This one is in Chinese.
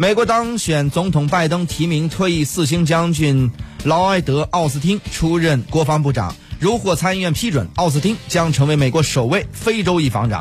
美国当选总统拜登提名退役四星将军劳埃德奥斯汀出任国防部长，如获参议院批准，奥斯汀将成为美国首位非洲裔防长。